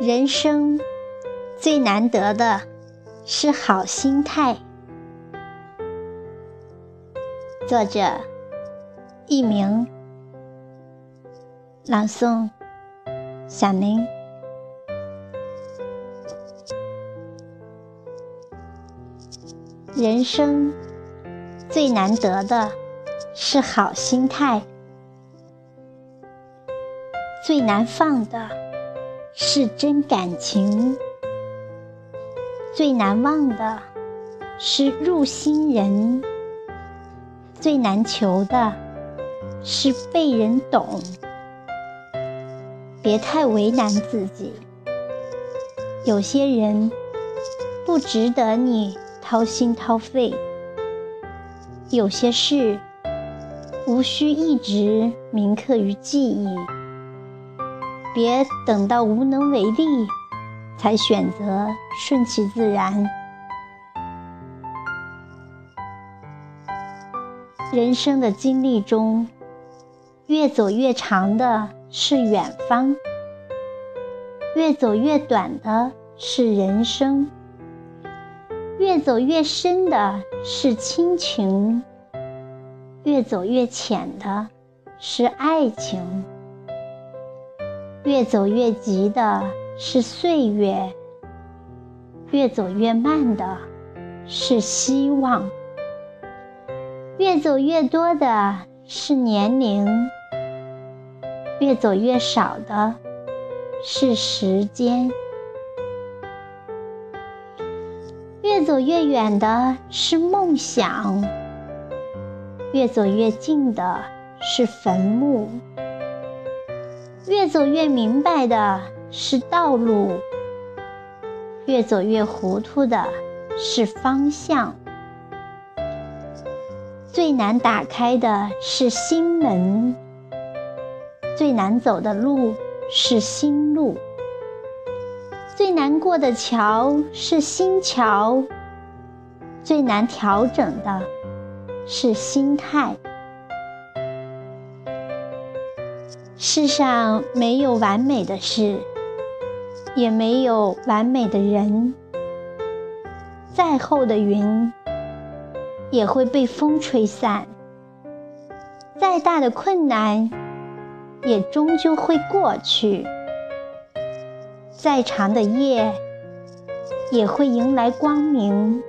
人生最难得的是好心态。作者：佚名，朗诵：小宁。人生最难得的是好心态，最难放的是真感情，最难忘的是入心人，最难求的是被人懂。别太为难自己，有些人不值得你。掏心掏肺，有些事无需一直铭刻于记忆。别等到无能为力，才选择顺其自然。人生的经历中，越走越长的是远方，越走越短的是人生。越走越深的是亲情，越走越浅的是爱情，越走越急的是岁月，越走越慢的是希望，越走越多的是年龄，越走越少的是时间。越走越远的是梦想，越走越近的是坟墓。越走越明白的是道路，越走越糊涂的是方向。最难打开的是心门，最难走的路是心路。最难过的桥是心桥，最难调整的是心态。世上没有完美的事，也没有完美的人。再厚的云也会被风吹散，再大的困难也终究会过去。再长的夜，也会迎来光明。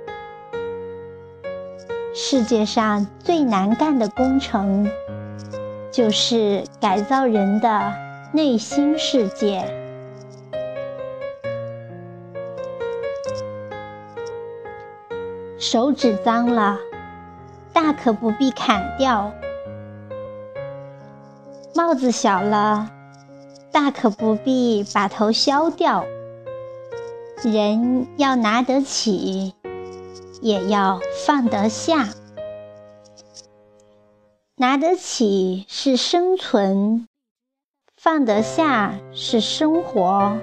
世界上最难干的工程，就是改造人的内心世界。手指脏了，大可不必砍掉；帽子小了。大可不必把头削掉。人要拿得起，也要放得下。拿得起是生存，放得下是生活。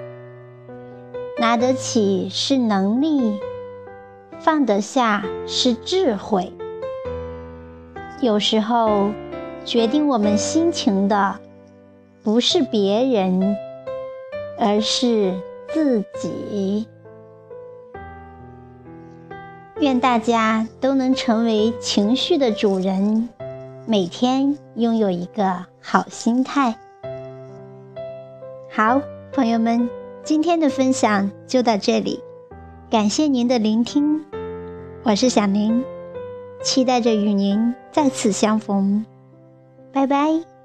拿得起是能力，放得下是智慧。有时候，决定我们心情的。不是别人，而是自己。愿大家都能成为情绪的主人，每天拥有一个好心态。好，朋友们，今天的分享就到这里，感谢您的聆听，我是小宁，期待着与您再次相逢，拜拜。